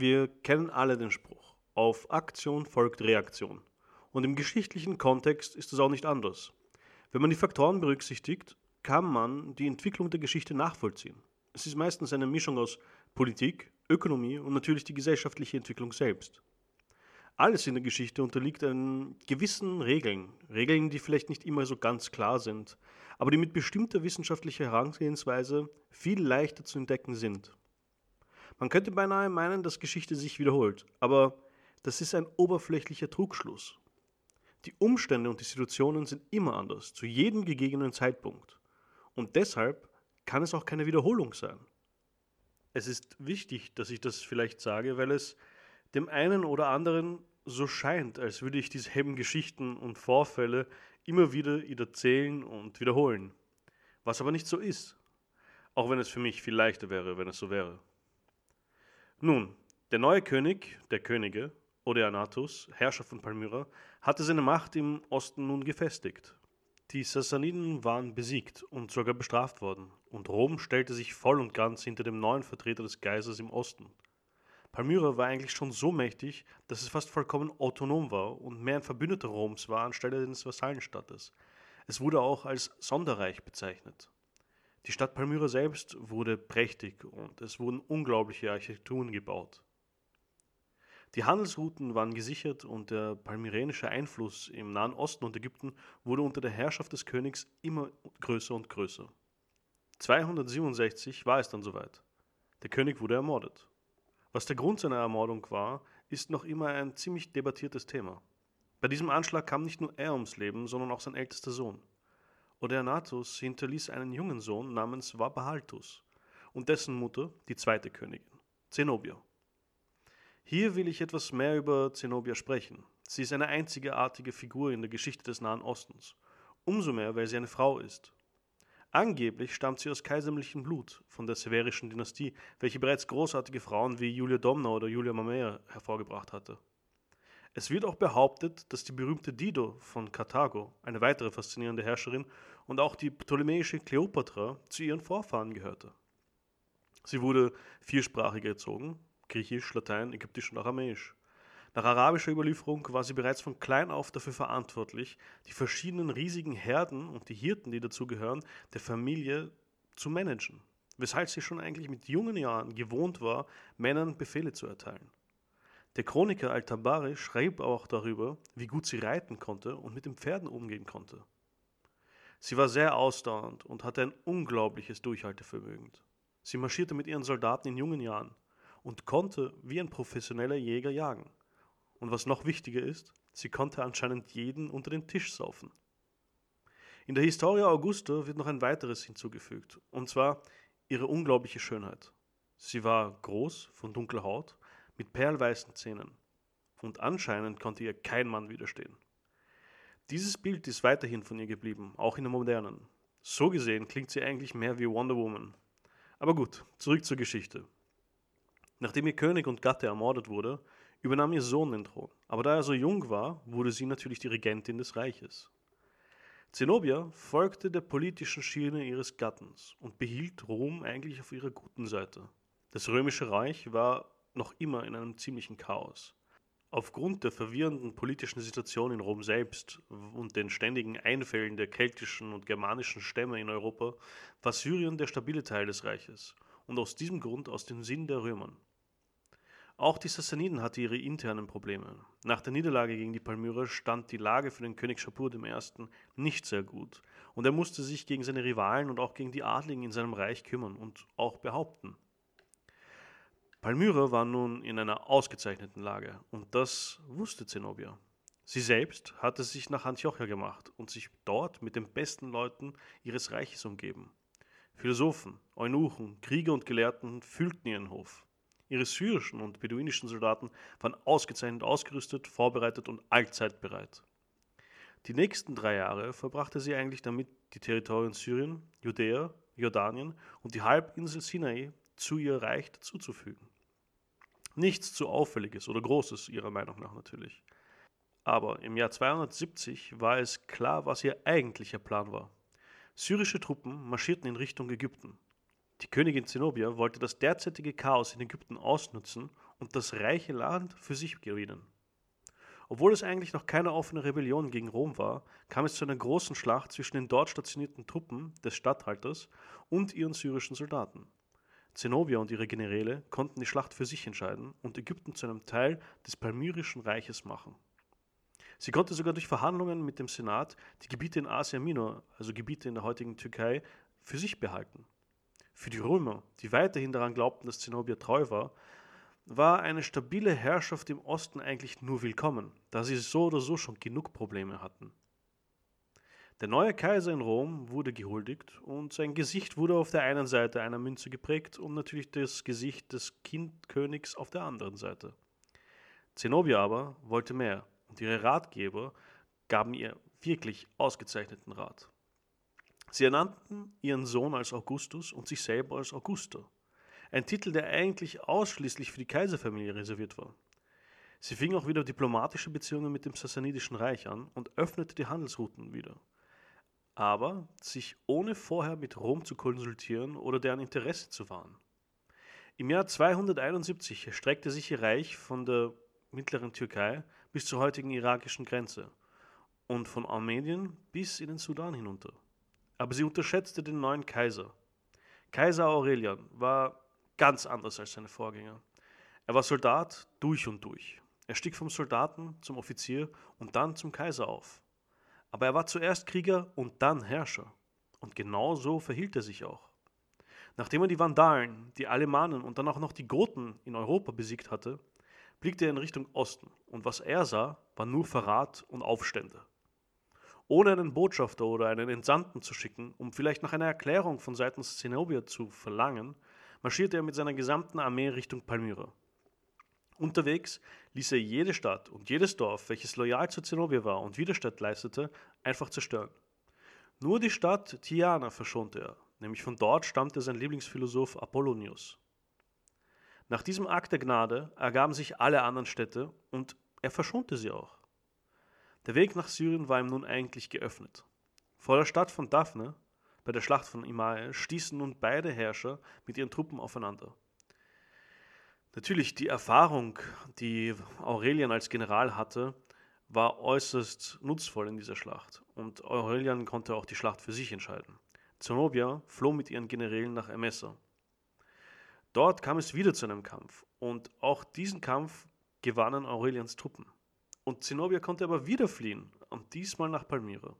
Wir kennen alle den Spruch, auf Aktion folgt Reaktion. Und im geschichtlichen Kontext ist es auch nicht anders. Wenn man die Faktoren berücksichtigt, kann man die Entwicklung der Geschichte nachvollziehen. Es ist meistens eine Mischung aus Politik, Ökonomie und natürlich die gesellschaftliche Entwicklung selbst. Alles in der Geschichte unterliegt gewissen Regeln, Regeln, die vielleicht nicht immer so ganz klar sind, aber die mit bestimmter wissenschaftlicher Herangehensweise viel leichter zu entdecken sind. Man könnte beinahe meinen, dass Geschichte sich wiederholt, aber das ist ein oberflächlicher Trugschluss. Die Umstände und die Situationen sind immer anders, zu jedem gegebenen Zeitpunkt. Und deshalb kann es auch keine Wiederholung sein. Es ist wichtig, dass ich das vielleicht sage, weil es dem einen oder anderen so scheint, als würde ich dieselben Geschichten und Vorfälle immer wieder erzählen und wiederholen. Was aber nicht so ist. Auch wenn es für mich viel leichter wäre, wenn es so wäre. Nun, der neue König, der Könige, Odeanathus, Herrscher von Palmyra, hatte seine Macht im Osten nun gefestigt. Die Sassaniden waren besiegt und sogar bestraft worden, und Rom stellte sich voll und ganz hinter dem neuen Vertreter des Kaisers im Osten. Palmyra war eigentlich schon so mächtig, dass es fast vollkommen autonom war und mehr ein Verbündeter Roms war anstelle des Vasallenstaates. Es wurde auch als Sonderreich bezeichnet. Die Stadt Palmyra selbst wurde prächtig und es wurden unglaubliche Architekturen gebaut. Die Handelsrouten waren gesichert und der palmyrenische Einfluss im Nahen Osten und Ägypten wurde unter der Herrschaft des Königs immer größer und größer. 267 war es dann soweit. Der König wurde ermordet. Was der Grund seiner Ermordung war, ist noch immer ein ziemlich debattiertes Thema. Bei diesem Anschlag kam nicht nur er ums Leben, sondern auch sein ältester Sohn. Odeanathus hinterließ einen jungen Sohn namens Vapahaltus und dessen Mutter, die zweite Königin, Zenobia. Hier will ich etwas mehr über Zenobia sprechen. Sie ist eine einzigartige Figur in der Geschichte des Nahen Ostens. Umso mehr, weil sie eine Frau ist. Angeblich stammt sie aus kaiserlichem Blut, von der severischen Dynastie, welche bereits großartige Frauen wie Julia Domna oder Julia Mamea hervorgebracht hatte. Es wird auch behauptet, dass die berühmte Dido von Karthago, eine weitere faszinierende Herrscherin, und auch die ptolemäische Kleopatra zu ihren Vorfahren gehörte. Sie wurde viersprachig erzogen, griechisch, latein, ägyptisch und aramäisch. Nach arabischer Überlieferung war sie bereits von klein auf dafür verantwortlich, die verschiedenen riesigen Herden und die Hirten, die dazugehören, der Familie zu managen, weshalb sie schon eigentlich mit jungen Jahren gewohnt war, Männern Befehle zu erteilen. Der Chroniker Al-Tabari schrieb auch darüber, wie gut sie reiten konnte und mit den Pferden umgehen konnte. Sie war sehr ausdauernd und hatte ein unglaubliches Durchhaltevermögen. Sie marschierte mit ihren Soldaten in jungen Jahren und konnte wie ein professioneller Jäger jagen. Und was noch wichtiger ist, sie konnte anscheinend jeden unter den Tisch saufen. In der Historia Augusta wird noch ein weiteres hinzugefügt, und zwar ihre unglaubliche Schönheit. Sie war groß, von dunkler Haut, mit perlweißen Zähnen. Und anscheinend konnte ihr kein Mann widerstehen. Dieses Bild ist weiterhin von ihr geblieben, auch in der modernen. So gesehen klingt sie eigentlich mehr wie Wonder Woman. Aber gut, zurück zur Geschichte. Nachdem ihr König und Gatte ermordet wurde, übernahm ihr Sohn den Thron, aber da er so jung war, wurde sie natürlich die Regentin des Reiches. Zenobia folgte der politischen Schiene ihres Gattens und behielt Rom eigentlich auf ihrer guten Seite. Das römische Reich war noch immer in einem ziemlichen Chaos. Aufgrund der verwirrenden politischen Situation in Rom selbst und den ständigen Einfällen der keltischen und germanischen Stämme in Europa war Syrien der stabile Teil des Reiches und aus diesem Grund aus dem Sinn der Römern. Auch die Sassaniden hatten ihre internen Probleme. Nach der Niederlage gegen die Palmyrer stand die Lage für den König Schapur I. nicht sehr gut und er musste sich gegen seine Rivalen und auch gegen die Adligen in seinem Reich kümmern und auch behaupten. Palmyra war nun in einer ausgezeichneten Lage und das wusste Zenobia. Sie selbst hatte sich nach Antiochia gemacht und sich dort mit den besten Leuten ihres Reiches umgeben. Philosophen, Eunuchen, Krieger und Gelehrten füllten ihren Hof. Ihre syrischen und beduinischen Soldaten waren ausgezeichnet ausgerüstet, vorbereitet und allzeit bereit. Die nächsten drei Jahre verbrachte sie eigentlich damit, die Territorien Syrien, Judäa, Jordanien und die Halbinsel Sinai zu ihr Reich dazuzufügen. Nichts zu Auffälliges oder Großes ihrer Meinung nach natürlich. Aber im Jahr 270 war es klar, was ihr eigentlicher Plan war. Syrische Truppen marschierten in Richtung Ägypten. Die Königin Zenobia wollte das derzeitige Chaos in Ägypten ausnutzen und das reiche Land für sich gewinnen. Obwohl es eigentlich noch keine offene Rebellion gegen Rom war, kam es zu einer großen Schlacht zwischen den dort stationierten Truppen des Statthalters und ihren syrischen Soldaten. Zenobia und ihre Generäle konnten die Schlacht für sich entscheiden und Ägypten zu einem Teil des Palmyrischen Reiches machen. Sie konnte sogar durch Verhandlungen mit dem Senat die Gebiete in Asia Minor, also Gebiete in der heutigen Türkei, für sich behalten. Für die Römer, die weiterhin daran glaubten, dass Zenobia treu war, war eine stabile Herrschaft im Osten eigentlich nur willkommen, da sie so oder so schon genug Probleme hatten. Der neue Kaiser in Rom wurde gehuldigt und sein Gesicht wurde auf der einen Seite einer Münze geprägt und natürlich das Gesicht des Kindkönigs auf der anderen Seite. Zenobia aber wollte mehr und ihre Ratgeber gaben ihr wirklich ausgezeichneten Rat. Sie ernannten ihren Sohn als Augustus und sich selber als Augusta. Ein Titel, der eigentlich ausschließlich für die Kaiserfamilie reserviert war. Sie fing auch wieder diplomatische Beziehungen mit dem Sassanidischen Reich an und öffnete die Handelsrouten wieder. Aber sich ohne vorher mit Rom zu konsultieren oder deren Interesse zu wahren. Im Jahr 271 erstreckte sich ihr Reich von der mittleren Türkei bis zur heutigen irakischen Grenze und von Armenien bis in den Sudan hinunter. Aber sie unterschätzte den neuen Kaiser. Kaiser Aurelian war ganz anders als seine Vorgänger. Er war Soldat durch und durch. Er stieg vom Soldaten zum Offizier und dann zum Kaiser auf. Aber er war zuerst Krieger und dann Herrscher. Und genau so verhielt er sich auch. Nachdem er die Vandalen, die Alemanen und dann auch noch die Goten in Europa besiegt hatte, blickte er in Richtung Osten und was er sah, war nur Verrat und Aufstände. Ohne einen Botschafter oder einen Entsandten zu schicken, um vielleicht nach einer Erklärung von seitens Zenobia zu verlangen, marschierte er mit seiner gesamten Armee Richtung Palmyra. Unterwegs ließ er jede Stadt und jedes Dorf, welches loyal zu Zenobia war und Widerstand leistete, einfach zerstören. Nur die Stadt Tiana verschonte er, nämlich von dort stammte sein Lieblingsphilosoph Apollonius. Nach diesem Akt der Gnade ergaben sich alle anderen Städte und er verschonte sie auch. Der Weg nach Syrien war ihm nun eigentlich geöffnet. Vor der Stadt von Daphne bei der Schlacht von Imae stießen nun beide Herrscher mit ihren Truppen aufeinander. Natürlich, die Erfahrung, die Aurelian als General hatte, war äußerst nutzvoll in dieser Schlacht und Aurelian konnte auch die Schlacht für sich entscheiden. Zenobia floh mit ihren Generälen nach Emesa. Dort kam es wieder zu einem Kampf und auch diesen Kampf gewannen Aurelians Truppen. Und Zenobia konnte aber wieder fliehen und diesmal nach Palmyra.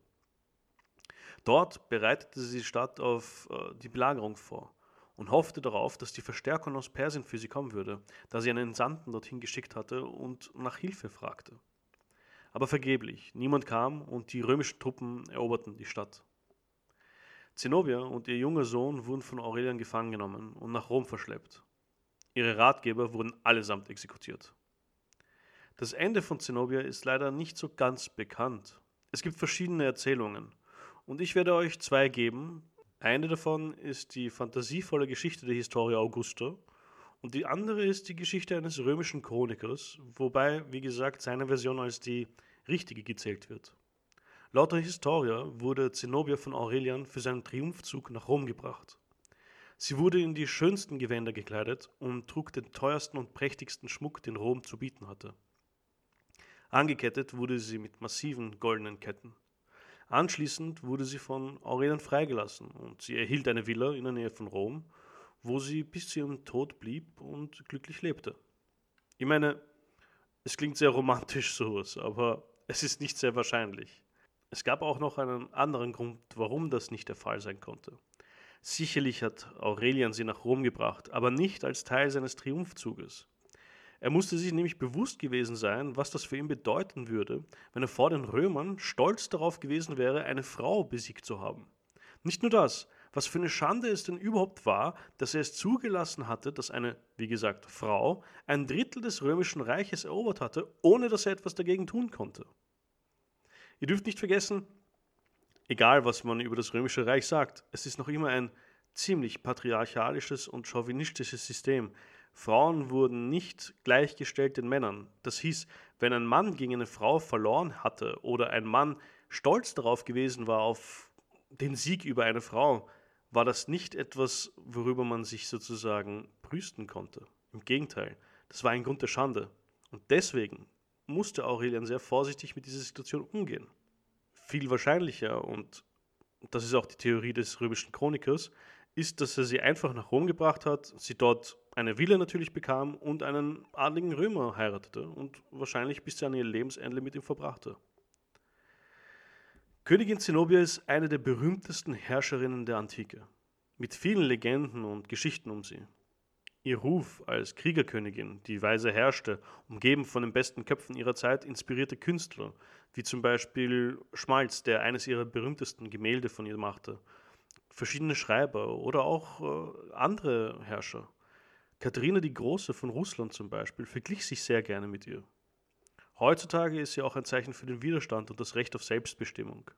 Dort bereitete sie die Stadt auf äh, die Belagerung vor und hoffte darauf, dass die Verstärkung aus Persien für sie kommen würde, da sie einen Sandten dorthin geschickt hatte und nach Hilfe fragte. Aber vergeblich, niemand kam und die römischen Truppen eroberten die Stadt. Zenobia und ihr junger Sohn wurden von Aurelian gefangen genommen und nach Rom verschleppt. Ihre Ratgeber wurden allesamt exekutiert. Das Ende von Zenobia ist leider nicht so ganz bekannt. Es gibt verschiedene Erzählungen. Und ich werde euch zwei geben. Eine davon ist die fantasievolle Geschichte der Historia Augusta und die andere ist die Geschichte eines römischen Chronikers, wobei, wie gesagt, seine Version als die richtige gezählt wird. Laut der Historia wurde Zenobia von Aurelian für seinen Triumphzug nach Rom gebracht. Sie wurde in die schönsten Gewänder gekleidet und trug den teuersten und prächtigsten Schmuck, den Rom zu bieten hatte. Angekettet wurde sie mit massiven goldenen Ketten. Anschließend wurde sie von Aurelian freigelassen und sie erhielt eine Villa in der Nähe von Rom, wo sie bis zu ihrem Tod blieb und glücklich lebte. Ich meine, es klingt sehr romantisch sowas, aber es ist nicht sehr wahrscheinlich. Es gab auch noch einen anderen Grund, warum das nicht der Fall sein konnte. Sicherlich hat Aurelian sie nach Rom gebracht, aber nicht als Teil seines Triumphzuges. Er musste sich nämlich bewusst gewesen sein, was das für ihn bedeuten würde, wenn er vor den Römern stolz darauf gewesen wäre, eine Frau besiegt zu haben. Nicht nur das, was für eine Schande es denn überhaupt war, dass er es zugelassen hatte, dass eine, wie gesagt, Frau ein Drittel des römischen Reiches erobert hatte, ohne dass er etwas dagegen tun konnte. Ihr dürft nicht vergessen, egal was man über das römische Reich sagt, es ist noch immer ein ziemlich patriarchalisches und chauvinistisches System, Frauen wurden nicht gleichgestellt den Männern. Das hieß, wenn ein Mann gegen eine Frau verloren hatte oder ein Mann stolz darauf gewesen war auf den Sieg über eine Frau, war das nicht etwas, worüber man sich sozusagen brüsten konnte. Im Gegenteil, Das war ein Grund der Schande. Und deswegen musste Aurelian sehr vorsichtig mit dieser Situation umgehen. Viel wahrscheinlicher, und das ist auch die Theorie des römischen Chronikers, ist, dass er sie einfach nach Rom gebracht hat, sie dort eine Villa natürlich bekam und einen adligen Römer heiratete und wahrscheinlich bis an ihr Lebensende mit ihm verbrachte. Königin Zenobia ist eine der berühmtesten Herrscherinnen der Antike, mit vielen Legenden und Geschichten um sie. Ihr Ruf als Kriegerkönigin, die weise herrschte, umgeben von den besten Köpfen ihrer Zeit, inspirierte Künstler, wie zum Beispiel Schmalz, der eines ihrer berühmtesten Gemälde von ihr machte, verschiedene Schreiber oder auch äh, andere Herrscher. Katharina die Große von Russland zum Beispiel verglich sich sehr gerne mit ihr. Heutzutage ist sie auch ein Zeichen für den Widerstand und das Recht auf Selbstbestimmung.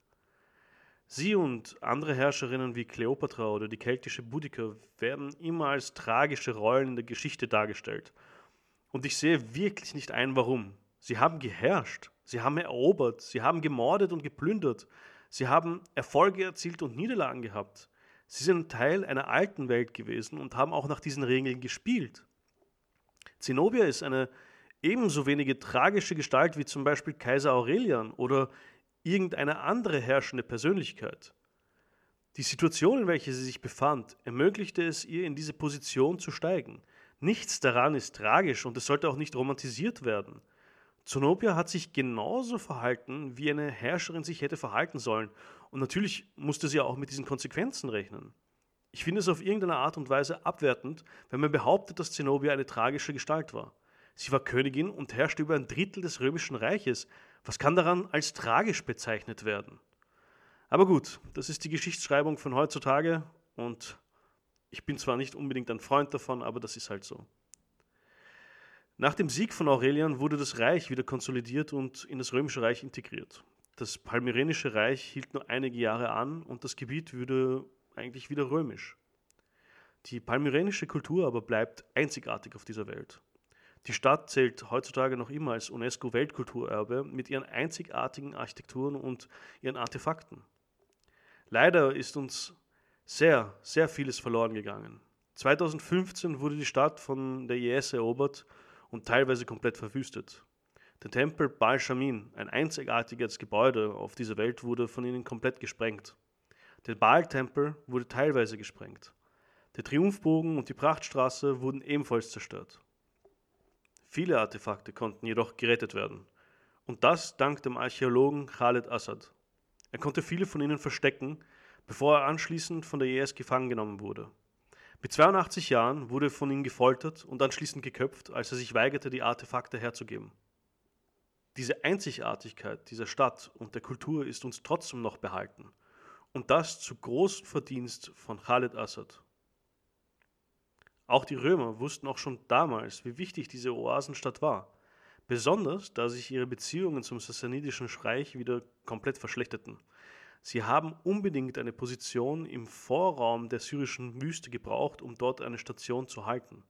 Sie und andere Herrscherinnen wie Kleopatra oder die keltische Boudica werden immer als tragische Rollen in der Geschichte dargestellt. Und ich sehe wirklich nicht ein, warum. Sie haben geherrscht, sie haben erobert, sie haben gemordet und geplündert, sie haben Erfolge erzielt und Niederlagen gehabt. Sie sind Teil einer alten Welt gewesen und haben auch nach diesen Regeln gespielt. Zenobia ist eine ebenso wenige tragische Gestalt wie zum Beispiel Kaiser Aurelian oder irgendeine andere herrschende Persönlichkeit. Die Situation, in welcher sie sich befand, ermöglichte es ihr, in diese Position zu steigen. Nichts daran ist tragisch und es sollte auch nicht romantisiert werden. Zenobia hat sich genauso verhalten, wie eine Herrscherin sich hätte verhalten sollen. Und natürlich musste sie auch mit diesen Konsequenzen rechnen. Ich finde es auf irgendeine Art und Weise abwertend, wenn man behauptet, dass Zenobia eine tragische Gestalt war. Sie war Königin und herrschte über ein Drittel des römischen Reiches. Was kann daran als tragisch bezeichnet werden? Aber gut, das ist die Geschichtsschreibung von heutzutage und ich bin zwar nicht unbedingt ein Freund davon, aber das ist halt so. Nach dem Sieg von Aurelian wurde das Reich wieder konsolidiert und in das römische Reich integriert. Das palmyrenische Reich hielt nur einige Jahre an und das Gebiet wurde eigentlich wieder römisch. Die palmyrenische Kultur aber bleibt einzigartig auf dieser Welt. Die Stadt zählt heutzutage noch immer als UNESCO-Weltkulturerbe mit ihren einzigartigen Architekturen und ihren Artefakten. Leider ist uns sehr, sehr vieles verloren gegangen. 2015 wurde die Stadt von der IS erobert und teilweise komplett verwüstet. Der Tempel Baal Shamin, ein einzigartiges Gebäude auf dieser Welt, wurde von ihnen komplett gesprengt. Der Baal-Tempel wurde teilweise gesprengt. Der Triumphbogen und die Prachtstraße wurden ebenfalls zerstört. Viele Artefakte konnten jedoch gerettet werden. Und das dank dem Archäologen Khaled Assad. Er konnte viele von ihnen verstecken, bevor er anschließend von der IS gefangen genommen wurde. Mit 82 Jahren wurde von ihm gefoltert und anschließend geköpft, als er sich weigerte, die Artefakte herzugeben. Diese Einzigartigkeit dieser Stadt und der Kultur ist uns trotzdem noch behalten. Und das zu großem Verdienst von Khaled Assad. Auch die Römer wussten auch schon damals, wie wichtig diese Oasenstadt war, besonders da sich ihre Beziehungen zum sassanidischen Reich wieder komplett verschlechterten. Sie haben unbedingt eine Position im Vorraum der syrischen Wüste gebraucht, um dort eine Station zu halten.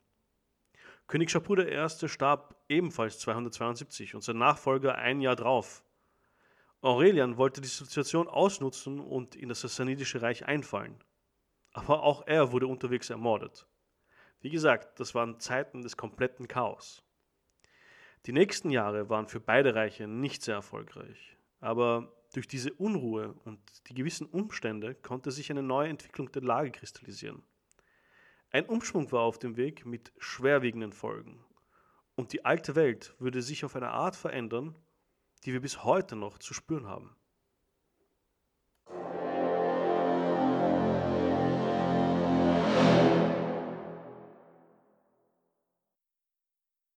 König Schapur I. starb ebenfalls 272 und sein Nachfolger ein Jahr drauf. Aurelian wollte die Situation ausnutzen und in das Sassanidische Reich einfallen. Aber auch er wurde unterwegs ermordet. Wie gesagt, das waren Zeiten des kompletten Chaos. Die nächsten Jahre waren für beide Reiche nicht sehr erfolgreich, aber durch diese Unruhe und die gewissen Umstände konnte sich eine neue Entwicklung der Lage kristallisieren. Ein Umschwung war auf dem Weg mit schwerwiegenden Folgen, und die alte Welt würde sich auf eine Art verändern, die wir bis heute noch zu spüren haben.